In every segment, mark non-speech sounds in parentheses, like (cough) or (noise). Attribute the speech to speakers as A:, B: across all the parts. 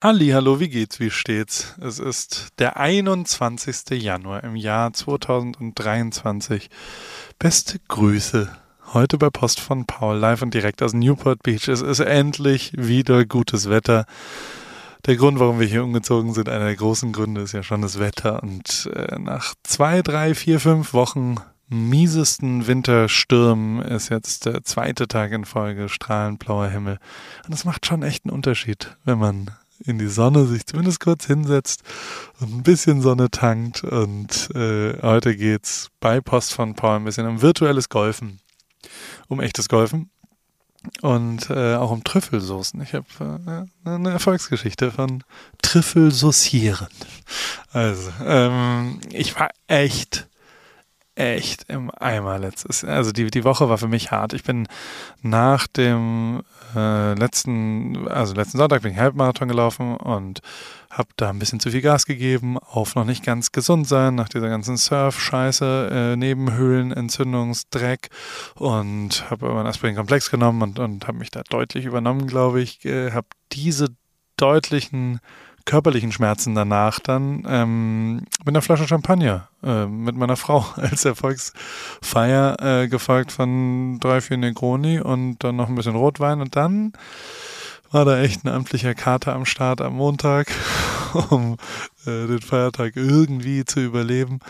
A: Halli, hallo, wie geht's, wie steht's? Es ist der 21. Januar im Jahr 2023. Beste Grüße. Heute bei Post von Paul, live und direkt aus Newport Beach. Es ist endlich wieder gutes Wetter. Der Grund, warum wir hier umgezogen sind, einer der großen Gründe, ist ja schon das Wetter. Und äh, nach zwei, drei, vier, fünf Wochen miesesten Winterstürmen ist jetzt der zweite Tag in Folge strahlend blauer Himmel. Und das macht schon echt einen Unterschied, wenn man in die Sonne sich zumindest kurz hinsetzt und ein bisschen Sonne tankt. Und äh, heute geht's bei Post von Paul ein bisschen um virtuelles Golfen, um echtes Golfen und äh, auch um Trüffelsoßen. Ich habe äh, eine Erfolgsgeschichte von Trüffelsaucieren. Also, ähm, ich war echt echt im Eimer letztes. Also die, die Woche war für mich hart. Ich bin nach dem äh, letzten, also letzten Sonntag bin ich Halbmarathon gelaufen und habe da ein bisschen zu viel Gas gegeben, auf noch nicht ganz gesund sein, nach dieser ganzen Surf-Scheiße, äh, Nebenhöhlenentzündungsdreck und habe einen Aspirin-Komplex genommen und, und habe mich da deutlich übernommen, glaube ich. Äh, habe diese deutlichen körperlichen Schmerzen danach dann ähm, mit einer Flasche Champagner äh, mit meiner Frau (laughs) als Erfolgsfeier, äh, gefolgt von drei, vier Negroni und dann noch ein bisschen Rotwein und dann war da echt ein amtlicher Kater am Start am Montag, (laughs) um äh, den Feiertag irgendwie zu überleben.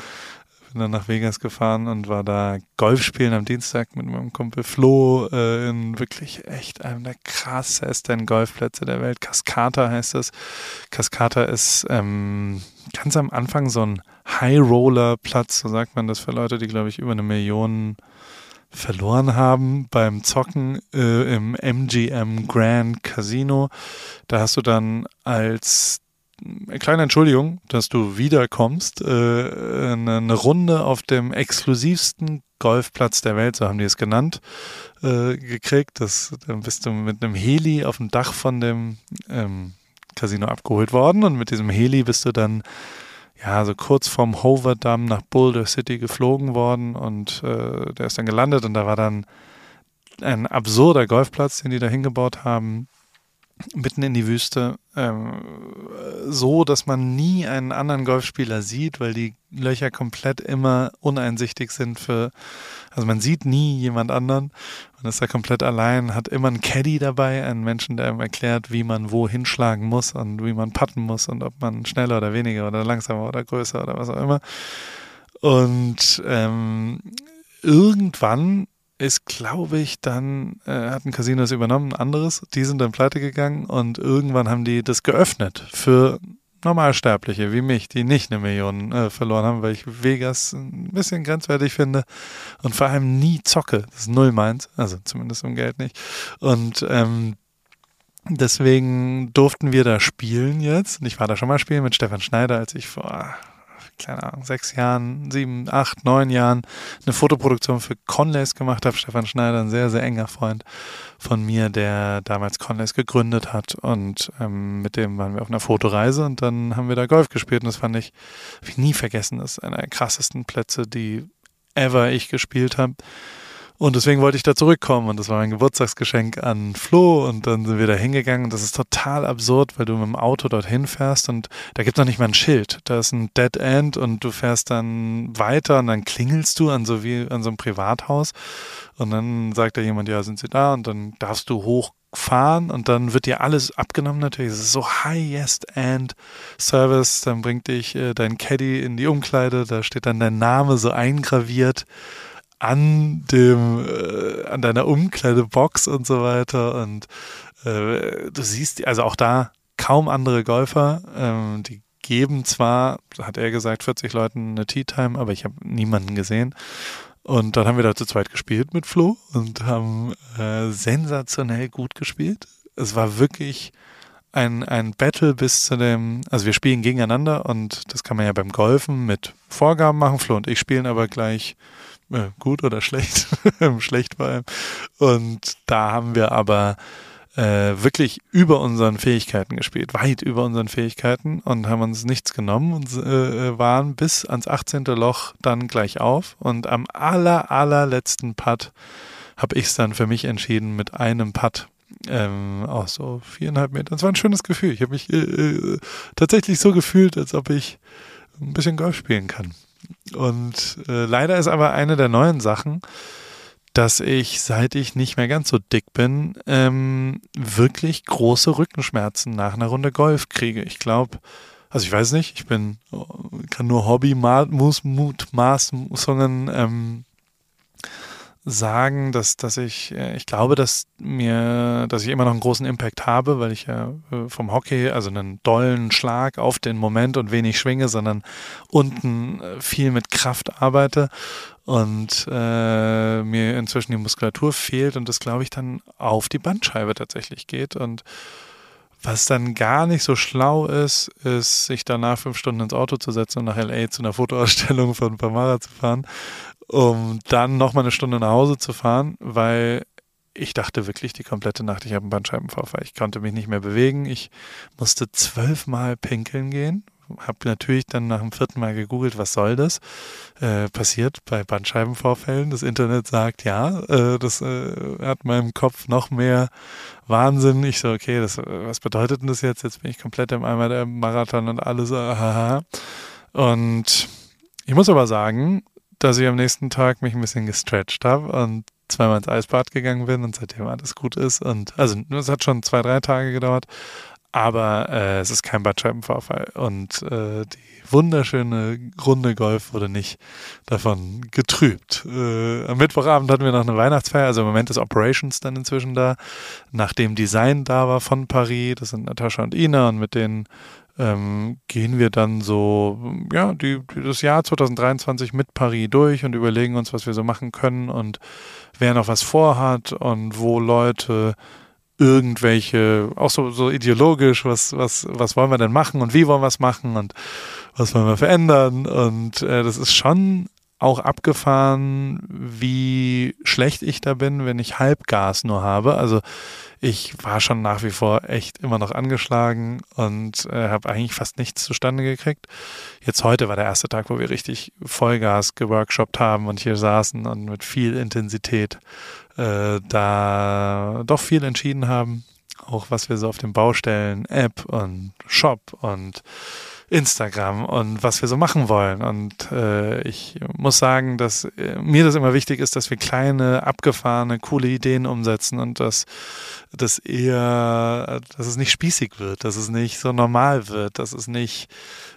A: Bin dann nach Vegas gefahren und war da Golf spielen am Dienstag mit meinem Kumpel Flo äh, in wirklich echt einem der krassesten Golfplätze der Welt. Cascata heißt es. Cascata ist ähm, ganz am Anfang so ein High-Roller-Platz, so sagt man das für Leute, die, glaube ich, über eine Million verloren haben beim Zocken äh, im MGM Grand Casino. Da hast du dann als kleine Entschuldigung, dass du wiederkommst, äh, eine, eine, Runde auf dem exklusivsten Golfplatz der Welt, so haben die es genannt, äh, gekriegt. Das, dann bist du mit einem Heli auf dem Dach von dem ähm, Casino abgeholt worden und mit diesem Heli bist du dann ja, so kurz vorm Hoover Dam nach Boulder City geflogen worden und äh, der ist dann gelandet und da war dann ein absurder Golfplatz, den die da hingebaut haben mitten in die Wüste, ähm, so dass man nie einen anderen Golfspieler sieht, weil die Löcher komplett immer uneinsichtig sind für, also man sieht nie jemand anderen. Man ist da komplett allein, hat immer einen Caddy dabei, einen Menschen, der ihm erklärt, wie man wo hinschlagen muss und wie man putten muss und ob man schneller oder weniger oder langsamer oder größer oder was auch immer. Und ähm, irgendwann ist, glaube ich, dann äh, hat ein Casino das übernommen, ein anderes. Die sind dann pleite gegangen und irgendwann haben die das geöffnet für Normalsterbliche wie mich, die nicht eine Million äh, verloren haben, weil ich Vegas ein bisschen grenzwertig finde und vor allem nie zocke. Das ist null meins, also zumindest um Geld nicht. Und ähm, deswegen durften wir da spielen jetzt. Und ich war da schon mal spielen mit Stefan Schneider, als ich vor keine Ahnung, sechs Jahren, sieben, acht, neun Jahren eine Fotoproduktion für Conlays gemacht habe. Stefan Schneider, ein sehr, sehr enger Freund von mir, der damals Conlays gegründet hat und ähm, mit dem waren wir auf einer Fotoreise und dann haben wir da Golf gespielt und das fand ich, hab ich nie vergessen, das ist einer der krassesten Plätze, die ever ich gespielt habe. Und deswegen wollte ich da zurückkommen. Und das war mein Geburtstagsgeschenk an Flo. Und dann sind wir da hingegangen. Und das ist total absurd, weil du mit dem Auto dorthin fährst. Und da gibt noch nicht mal ein Schild. Da ist ein Dead End. Und du fährst dann weiter. Und dann klingelst du an so wie an so einem Privathaus. Und dann sagt da jemand, ja, sind sie da? Und dann darfst du hochfahren. Und dann wird dir alles abgenommen natürlich. Es ist so highest end Service. Dann bringt dich äh, dein Caddy in die Umkleide, da steht dann dein Name so eingraviert an dem, äh, an deiner Umkleidebox und so weiter. Und äh, du siehst, also auch da kaum andere Golfer, ähm, die geben zwar, hat er gesagt, 40 Leuten eine Tea Time, aber ich habe niemanden gesehen. Und dann haben wir da zu zweit gespielt mit Flo und haben äh, sensationell gut gespielt. Es war wirklich ein, ein Battle bis zu dem, also wir spielen gegeneinander und das kann man ja beim Golfen mit Vorgaben machen. Flo und ich spielen aber gleich äh, gut oder schlecht, (laughs) schlecht vor allem. Und da haben wir aber äh, wirklich über unseren Fähigkeiten gespielt, weit über unseren Fähigkeiten und haben uns nichts genommen und äh, waren bis ans 18. Loch dann gleich auf. Und am aller, allerletzten Putt habe ich es dann für mich entschieden, mit einem Putt Ähm, auch so viereinhalb Meter. Das war ein schönes Gefühl. Ich habe mich äh, äh, tatsächlich so gefühlt, als ob ich ein bisschen Golf spielen kann. Und äh, leider ist aber eine der neuen Sachen, dass ich, seit ich nicht mehr ganz so dick bin, ähm, wirklich große Rückenschmerzen nach einer Runde Golf kriege. Ich glaube, also ich weiß nicht, ich bin, kann nur Hobby, Mutmaßungen ähm, sagen, dass, dass ich, äh, ich glaube, dass mir, dass ich immer noch einen großen Impact habe, weil ich ja äh, vom Hockey, also einen dollen Schlag auf den Moment und wenig schwinge, sondern unten äh, viel mit Kraft arbeite und äh, mir inzwischen die Muskulatur fehlt und das, glaube ich, dann auf die Bandscheibe tatsächlich geht und was dann gar nicht so schlau ist, ist, sich danach fünf Stunden ins Auto zu setzen und nach LA zu einer Fotoausstellung von Pamara zu fahren um dann nochmal eine Stunde nach Hause zu fahren, weil ich dachte wirklich die komplette Nacht, ich habe einen Bandscheibenvorfall. Ich konnte mich nicht mehr bewegen. Ich musste zwölfmal pinkeln gehen. Habe natürlich dann nach dem vierten Mal gegoogelt, was soll das? Äh, passiert bei Bandscheibenvorfällen. Das Internet sagt, ja, äh, das äh, hat meinem Kopf noch mehr Wahnsinn. Ich so, okay, das, was bedeutet denn das jetzt? Jetzt bin ich komplett im Eimer der Marathon und alles. Aha. Und ich muss aber sagen, dass ich am nächsten Tag mich ein bisschen gestretched habe und zweimal ins Eisbad gegangen bin und seitdem alles gut ist. Und also es hat schon zwei, drei Tage gedauert, aber äh, es ist kein Bandscheibenvorfall. Und äh, die wunderschöne Runde Golf wurde nicht davon getrübt. Äh, am Mittwochabend hatten wir noch eine Weihnachtsfeier, also im Moment ist Operations dann inzwischen da, nachdem Design da war von Paris. Das sind Natascha und Ina und mit denen ähm, gehen wir dann so, ja, die, das Jahr 2023 mit Paris durch und überlegen uns, was wir so machen können und wer noch was vorhat und wo Leute irgendwelche, auch so, so ideologisch, was, was, was wollen wir denn machen und wie wollen wir es machen und was wollen wir verändern und äh, das ist schon auch abgefahren, wie schlecht ich da bin, wenn ich Halbgas nur habe. Also ich war schon nach wie vor echt immer noch angeschlagen und äh, habe eigentlich fast nichts zustande gekriegt. Jetzt heute war der erste Tag, wo wir richtig Vollgas geworkshoppt haben und hier saßen und mit viel Intensität äh, da doch viel entschieden haben. Auch was wir so auf den Baustellen, App und Shop und Instagram und was wir so machen wollen. Und äh, ich muss sagen, dass äh, mir das immer wichtig ist, dass wir kleine, abgefahrene, coole Ideen umsetzen und dass das eher, dass es nicht spießig wird, dass es nicht so normal wird, dass es nicht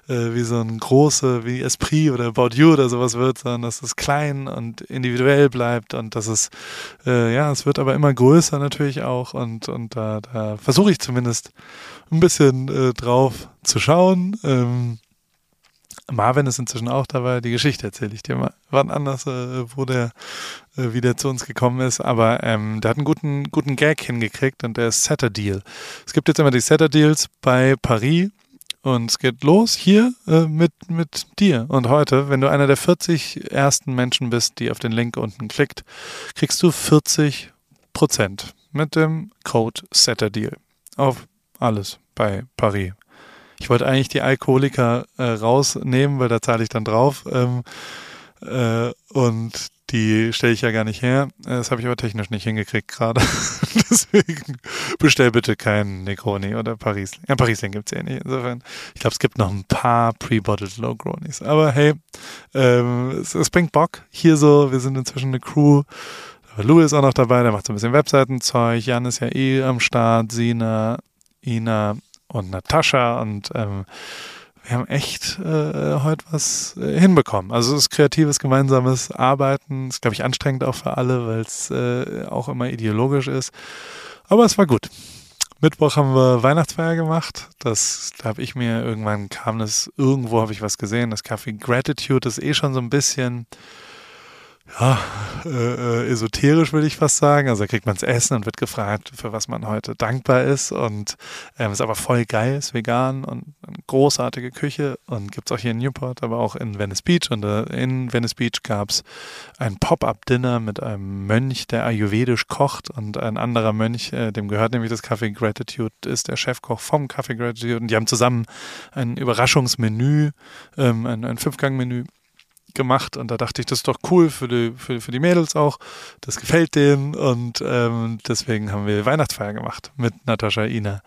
A: äh, wie so ein große, wie Esprit oder About You oder sowas wird, sondern dass es klein und individuell bleibt und dass es, äh, ja, es wird aber immer größer natürlich auch und, und da, da versuche ich zumindest ein bisschen äh, drauf zu schauen. Ähm, Marvin ist inzwischen auch dabei. Die Geschichte erzähle ich dir mal. Wann anders, äh, wo der äh, wieder zu uns gekommen ist. Aber ähm, der hat einen guten, guten Gag hingekriegt und der ist Setter Deal. Es gibt jetzt immer die Setter Deals bei Paris. Und es geht los hier äh, mit, mit dir. Und heute, wenn du einer der 40 ersten Menschen bist, die auf den Link unten klickt, kriegst du 40 Prozent mit dem Code Setter Deal auf alles bei Paris. Ich wollte eigentlich die Alkoholiker äh, rausnehmen, weil da zahle ich dann drauf. Ähm, äh, und die stelle ich ja gar nicht her. Das habe ich aber technisch nicht hingekriegt gerade. (laughs) Deswegen bestell bitte keinen Negroni oder Paris. Ja, Parisling gibt es ja nicht. Insofern, ich glaube, es gibt noch ein paar pre-bottled Logronis. Aber hey, ähm, es, es bringt Bock. Hier so, wir sind inzwischen eine Crew. Lou ist auch noch dabei, der macht so ein bisschen Webseitenzeug. Jan ist ja eh am Start. Sina, Ina und Natascha und ähm, wir haben echt äh, heute was äh, hinbekommen. Also es ist kreatives gemeinsames Arbeiten. Ist, glaube ich, anstrengend auch für alle, weil es äh, auch immer ideologisch ist. Aber es war gut. Mittwoch haben wir Weihnachtsfeier gemacht. Das da habe ich mir irgendwann kam das irgendwo habe ich was gesehen. Das Café Gratitude ist eh schon so ein bisschen ja, äh, äh, esoterisch würde ich fast sagen. Also da kriegt man es Essen und wird gefragt, für was man heute dankbar ist. Und ähm, ist aber voll geil, ist vegan und eine großartige Küche und gibt es auch hier in Newport, aber auch in Venice Beach. Und äh, in Venice Beach gab es ein Pop-up-Dinner mit einem Mönch, der ayurvedisch kocht und ein anderer Mönch, äh, dem gehört nämlich das Café Gratitude, ist der Chefkoch vom Café Gratitude. Und die haben zusammen ein Überraschungsmenü, ähm, ein, ein Fünfgang-Menü gemacht und da dachte ich, das ist doch cool für die, für, für die Mädels auch. Das gefällt denen und ähm, deswegen haben wir Weihnachtsfeier gemacht mit Natascha, Ina.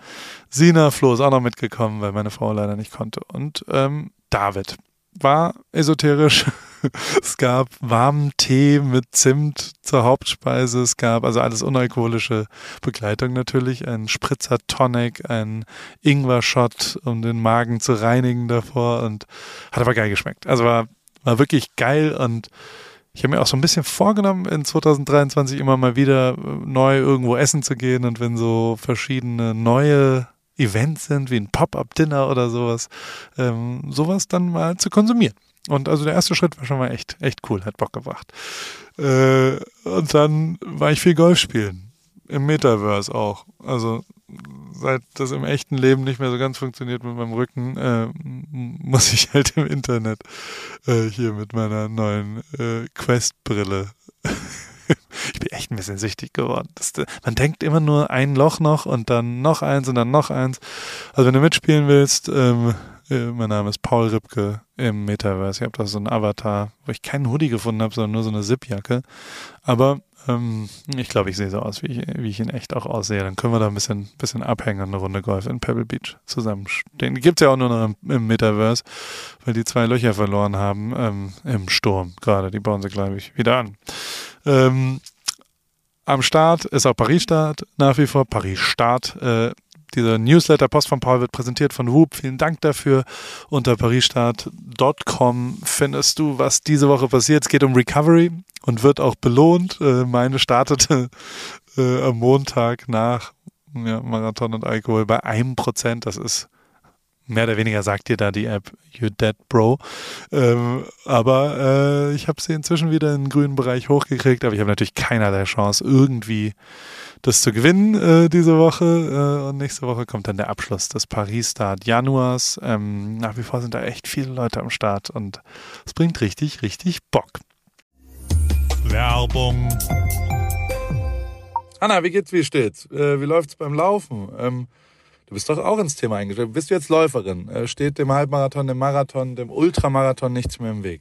A: Sina, Flo ist auch noch mitgekommen, weil meine Frau leider nicht konnte. Und ähm, David war esoterisch. (laughs) es gab warmen Tee mit Zimt zur Hauptspeise. Es gab also alles unalkoholische Begleitung natürlich. Ein Spritzer Tonic, ein Ingwer-Shot, um den Magen zu reinigen davor und hat aber geil geschmeckt. Also war, war wirklich geil und ich habe mir auch so ein bisschen vorgenommen, in 2023 immer mal wieder neu irgendwo essen zu gehen und wenn so verschiedene neue Events sind, wie ein Pop-up-Dinner oder sowas, ähm, sowas dann mal zu konsumieren. Und also der erste Schritt war schon mal echt, echt cool, hat Bock gebracht. Äh, und dann war ich viel Golf spielen. Im Metaverse auch. Also seit das im echten Leben nicht mehr so ganz funktioniert mit meinem Rücken, äh, muss ich halt im Internet äh, hier mit meiner neuen äh, Quest-Brille (laughs) ich bin echt ein bisschen süchtig geworden. Das, man denkt immer nur ein Loch noch und dann noch eins und dann noch eins. Also wenn du mitspielen willst, ähm, äh, mein Name ist Paul Ripke im Metaverse. Ich habe da so einen Avatar, wo ich keinen Hoodie gefunden habe, sondern nur so eine Zipjacke. Aber ähm, ich glaube, ich sehe so aus, wie ich, wie ich in echt auch aussehe. Dann können wir da ein bisschen, bisschen abhängen und eine Runde Golf in Pebble Beach zusammenstehen. Gibt es ja auch nur noch im, im, Metaverse, weil die zwei Löcher verloren haben ähm, im Sturm gerade. Die bauen sie, glaube ich, wieder an. Ähm, am Start ist auch Paris-Start nach wie vor. Paris-Start. Äh, dieser Newsletter Post von Paul wird präsentiert von Whoop. Vielen Dank dafür. Unter parisstart.com findest du, was diese Woche passiert. Es geht um Recovery und wird auch belohnt. Äh, meine startete äh, am Montag nach Marathon und Alkohol bei einem Prozent. Das ist mehr oder weniger sagt dir da die App You Dead Bro. Ähm, aber äh, ich habe sie inzwischen wieder in den grünen Bereich hochgekriegt, aber ich habe natürlich keinerlei Chance, irgendwie das zu gewinnen äh, diese Woche. Äh, und nächste Woche kommt dann der Abschluss des Paris-Start Januars. Ähm, nach wie vor sind da echt viele Leute am Start und es bringt richtig, richtig Bock. Werbung. Anna, wie geht's, wie steht's? Äh, wie läuft's beim Laufen? Ähm, Du bist doch auch ins Thema eingestellt. Bist du jetzt Läuferin? Äh, steht dem Halbmarathon, dem Marathon, dem Ultramarathon nichts mehr im Weg?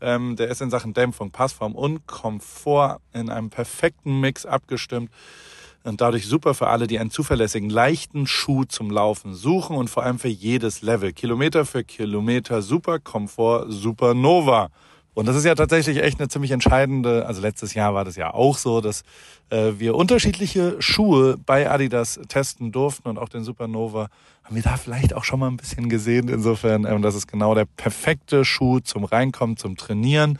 A: Ähm, der ist in Sachen Dämpfung, Passform und Komfort in einem perfekten Mix abgestimmt und dadurch super für alle, die einen zuverlässigen, leichten Schuh zum Laufen suchen und vor allem für jedes Level. Kilometer für Kilometer, super Komfort, Supernova. Und das ist ja tatsächlich echt eine ziemlich entscheidende, also letztes Jahr war das ja auch so, dass äh, wir unterschiedliche Schuhe bei Adidas testen durften und auch den Supernova haben wir da vielleicht auch schon mal ein bisschen gesehen. Insofern, ähm, das ist genau der perfekte Schuh zum Reinkommen, zum Trainieren.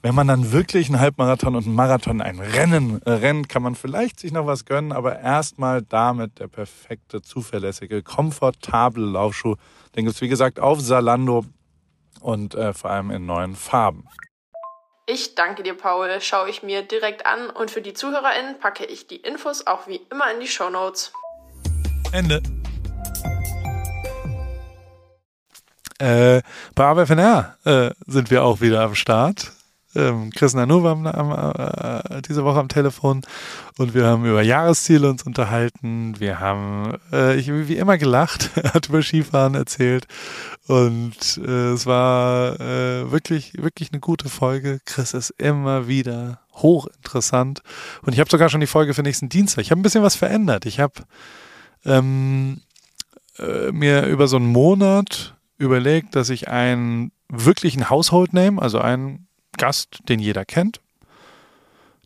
A: Wenn man dann wirklich einen Halbmarathon und einen Marathon, ein Rennen äh, rennt, kann man vielleicht sich noch was gönnen, aber erstmal damit der perfekte, zuverlässige, komfortable Laufschuh. Den gibt's wie gesagt auf Salando und äh, vor allem in neuen Farben.
B: Ich danke dir, Paul. Schaue ich mir direkt an und für die ZuhörerInnen packe ich die Infos auch wie immer in die Show Notes.
A: Ende. Äh, bei AWFNR äh, sind wir auch wieder am Start. Ähm, Chris Nanu war am, am, äh, diese Woche am Telefon und wir haben über Jahresziele uns unterhalten. Wir haben, äh, ich wie immer gelacht, (laughs) hat über Skifahren erzählt und äh, es war äh, wirklich, wirklich eine gute Folge. Chris ist immer wieder hochinteressant und ich habe sogar schon die Folge für nächsten Dienstag. Ich habe ein bisschen was verändert. Ich habe ähm, äh, mir über so einen Monat überlegt, dass ich einen wirklichen Household Name, also einen Gast, den jeder kennt,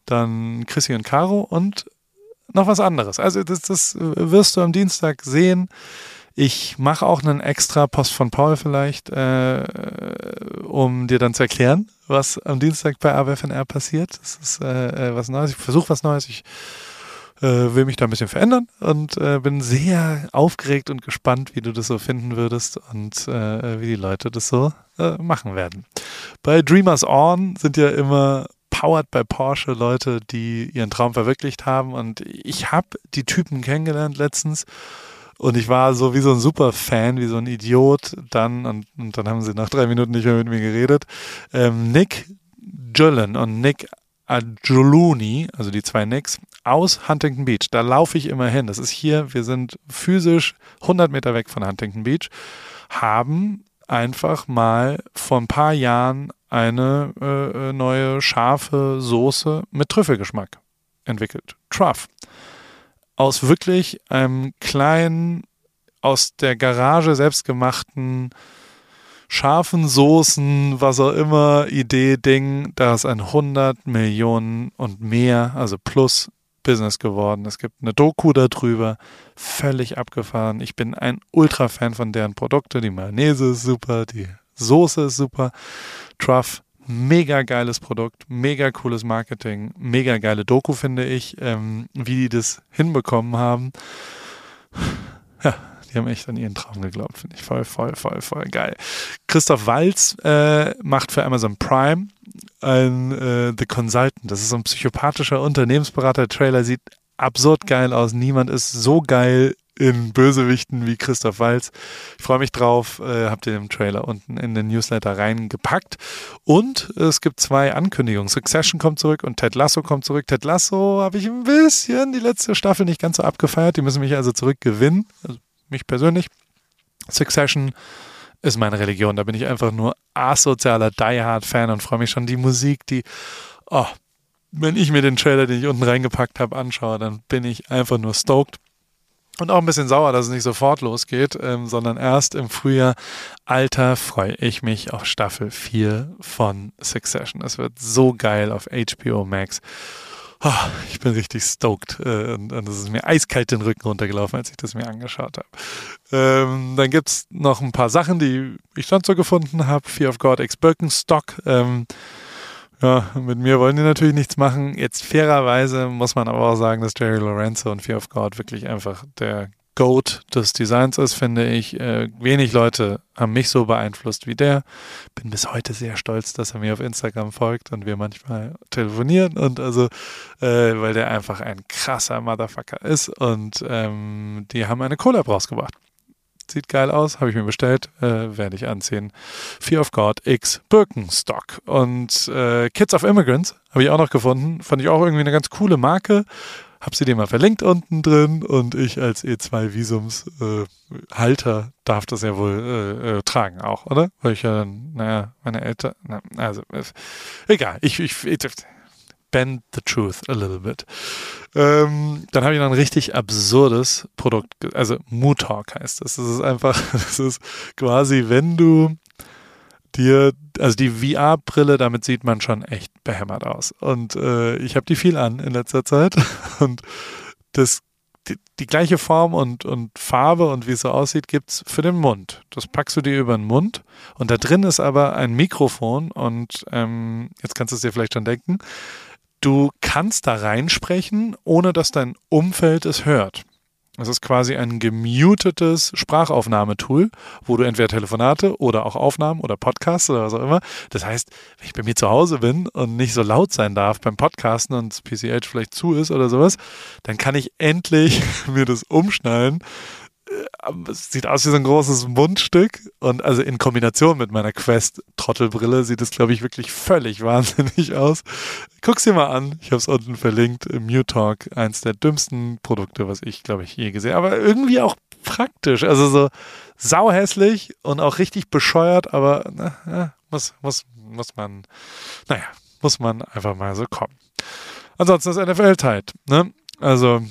A: dann Chrissy und Caro und noch was anderes. Also das, das wirst du am Dienstag sehen. Ich mache auch einen extra Post von Paul vielleicht, äh, um dir dann zu erklären, was am Dienstag bei AWFNR passiert. Das ist äh, äh, was Neues. Ich versuche was Neues. Ich will mich da ein bisschen verändern und äh, bin sehr aufgeregt und gespannt, wie du das so finden würdest und äh, wie die Leute das so äh, machen werden. Bei Dreamers On sind ja immer powered by Porsche Leute, die ihren Traum verwirklicht haben und ich habe die Typen kennengelernt letztens und ich war so wie so ein Super-Fan, wie so ein Idiot dann und, und, dann haben sie nach drei Minuten nicht mehr mit mir geredet. Ähm, Nick Jullen und Nick Ajuluni, also die zwei Nicks, aus Huntington Beach. Da laufe ich immer hin. Das ist hier, wir sind physisch 100 Meter weg von Huntington Beach, haben einfach mal vor ein paar Jahren eine äh, neue scharfe Soße mit Trüffelgeschmack entwickelt. Truff. Aus wirklich einem kleinen, aus der Garage selbstgemachten scharfen Soßen, was auch immer, Idee, Ding, da ist ein 100 Millionen und mehr, also plus Business geworden. Es gibt eine Doku darüber, völlig abgefahren. Ich bin ein Ultra-Fan von deren Produkte. Die Mayonnaise ist super, die Soße ist super. Truff, mega geiles Produkt, mega cooles Marketing, mega geile Doku, finde ich, ähm, wie die das hinbekommen haben. Ja, die haben echt an ihren Traum geglaubt, finde ich voll, voll, voll, voll geil. Christoph Walz äh, macht für Amazon Prime ein äh, The Consultant. Das ist so ein psychopathischer Unternehmensberater. Der Trailer sieht absurd geil aus. Niemand ist so geil in Bösewichten wie Christoph Walz. Ich freue mich drauf. Äh, habt ihr den Trailer unten in den Newsletter reingepackt. Und es gibt zwei Ankündigungen. Succession kommt zurück und Ted Lasso kommt zurück. Ted Lasso habe ich ein bisschen die letzte Staffel nicht ganz so abgefeiert. Die müssen mich also zurückgewinnen. Also mich persönlich. Succession ist meine Religion. Da bin ich einfach nur asozialer Die-Hard-Fan und freue mich schon die Musik, die, oh, wenn ich mir den Trailer, den ich unten reingepackt habe, anschaue, dann bin ich einfach nur stoked. Und auch ein bisschen sauer, dass es nicht sofort losgeht, ähm, sondern erst im Frühjahr. Alter, freue ich mich auf Staffel 4 von Succession. Es wird so geil auf HBO Max. Oh, ich bin richtig stoked äh, und, und es ist mir eiskalt den Rücken runtergelaufen, als ich das mir angeschaut habe. Ähm, dann gibt es noch ein paar Sachen, die ich sonst so gefunden habe. Fear of God X Birkenstock. Ähm, ja, mit mir wollen die natürlich nichts machen. Jetzt fairerweise muss man aber auch sagen, dass Jerry Lorenzo und Fear of God wirklich einfach der Goat des Designs ist, finde ich. Äh, wenig Leute haben mich so beeinflusst wie der. Bin bis heute sehr stolz, dass er mir auf Instagram folgt und wir manchmal telefonieren und also, äh, weil der einfach ein krasser Motherfucker ist und ähm, die haben eine Collab rausgebracht. Sieht geil aus, habe ich mir bestellt, äh, werde ich anziehen. Fear of God X Birkenstock und äh, Kids of Immigrants habe ich auch noch gefunden. Fand ich auch irgendwie eine ganz coole Marke. Hab sie dir mal verlinkt unten drin und ich als E2-Visumshalter äh, darf das ja wohl äh, äh, tragen auch, oder? Weil ich ja dann, naja, meine Eltern, na, also egal, ich, ich, ich bend the truth a little bit. Ähm, dann habe ich noch ein richtig absurdes Produkt, also Mood Talk heißt das. Das ist einfach, (laughs) das ist quasi, wenn du dir, also die VR-Brille, damit sieht man schon echt behämmert aus. Und äh, ich habe die viel an in letzter Zeit. (laughs) Und das, die, die gleiche Form und, und Farbe und wie es so aussieht, gibt es für den Mund. Das packst du dir über den Mund. Und da drin ist aber ein Mikrofon. Und ähm, jetzt kannst du es dir vielleicht schon denken. Du kannst da reinsprechen, ohne dass dein Umfeld es hört. Es ist quasi ein gemutetes Sprachaufnahmetool, wo du entweder Telefonate oder auch Aufnahmen oder Podcasts oder was auch immer. Das heißt, wenn ich bei mir zu Hause bin und nicht so laut sein darf beim Podcasten und das PCH vielleicht zu ist oder sowas, dann kann ich endlich (laughs) mir das umschnallen es sieht aus wie so ein großes Mundstück und also in Kombination mit meiner Quest-Trottelbrille sieht es, glaube ich, wirklich völlig wahnsinnig aus. Guck's dir mal an. Ich habe es unten verlinkt. Mutalk, eins der dümmsten Produkte, was ich, glaube ich, je gesehen habe. Aber irgendwie auch praktisch. Also so sauhässlich und auch richtig bescheuert, aber na, muss, muss, muss man, naja, muss man einfach mal so kommen. Ansonsten ist NFL-Zeit. Ne? Also äh,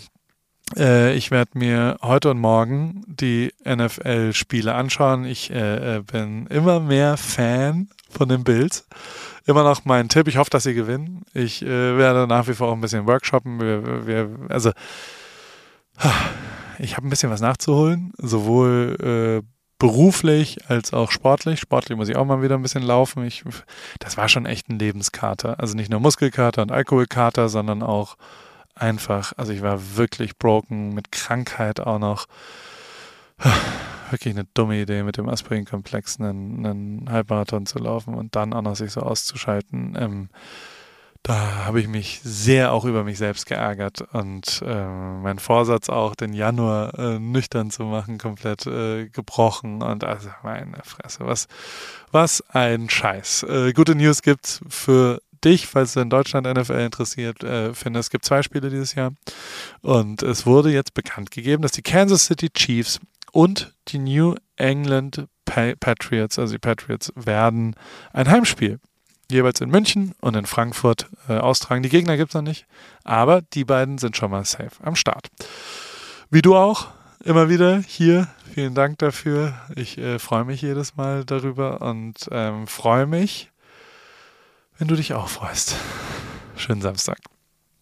A: ich werde mir heute und morgen die NFL-Spiele anschauen. Ich äh, äh, bin immer mehr Fan von den Bills. Immer noch mein Tipp. Ich hoffe, dass sie gewinnen. Ich äh, werde nach wie vor auch ein bisschen workshoppen. Wir, wir, also ich habe ein bisschen was nachzuholen, sowohl äh, beruflich als auch sportlich. Sportlich muss ich auch mal wieder ein bisschen laufen. Ich, das war schon echt ein Lebenskater. Also nicht nur Muskelkater und Alkoholkater, sondern auch einfach, also ich war wirklich broken mit Krankheit auch noch. (sighs) Wirklich eine dumme Idee, mit dem Aspirin-Komplex einen, einen Halbmarathon zu laufen und dann auch noch sich so auszuschalten. Ähm, da habe ich mich sehr auch über mich selbst geärgert und äh, mein Vorsatz auch, den Januar äh, nüchtern zu machen, komplett äh, gebrochen und also meine Fresse, was, was ein Scheiß. Äh, gute News gibt's für dich, falls du in Deutschland NFL interessiert, äh, finde, es gibt zwei Spiele dieses Jahr und es wurde jetzt bekannt gegeben, dass die Kansas City Chiefs und die New England Patriots, also die Patriots, werden ein Heimspiel jeweils in München und in Frankfurt äh, austragen. Die Gegner gibt es noch nicht, aber die beiden sind schon mal safe am Start. Wie du auch, immer wieder hier. Vielen Dank dafür. Ich äh, freue mich jedes Mal darüber und ähm, freue mich, wenn du dich auch freust. Schönen Samstag.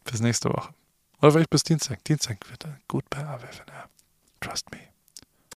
A: Bis nächste Woche. Oder vielleicht bis Dienstag. Dienstag wird gut bei AWFNR. Trust me.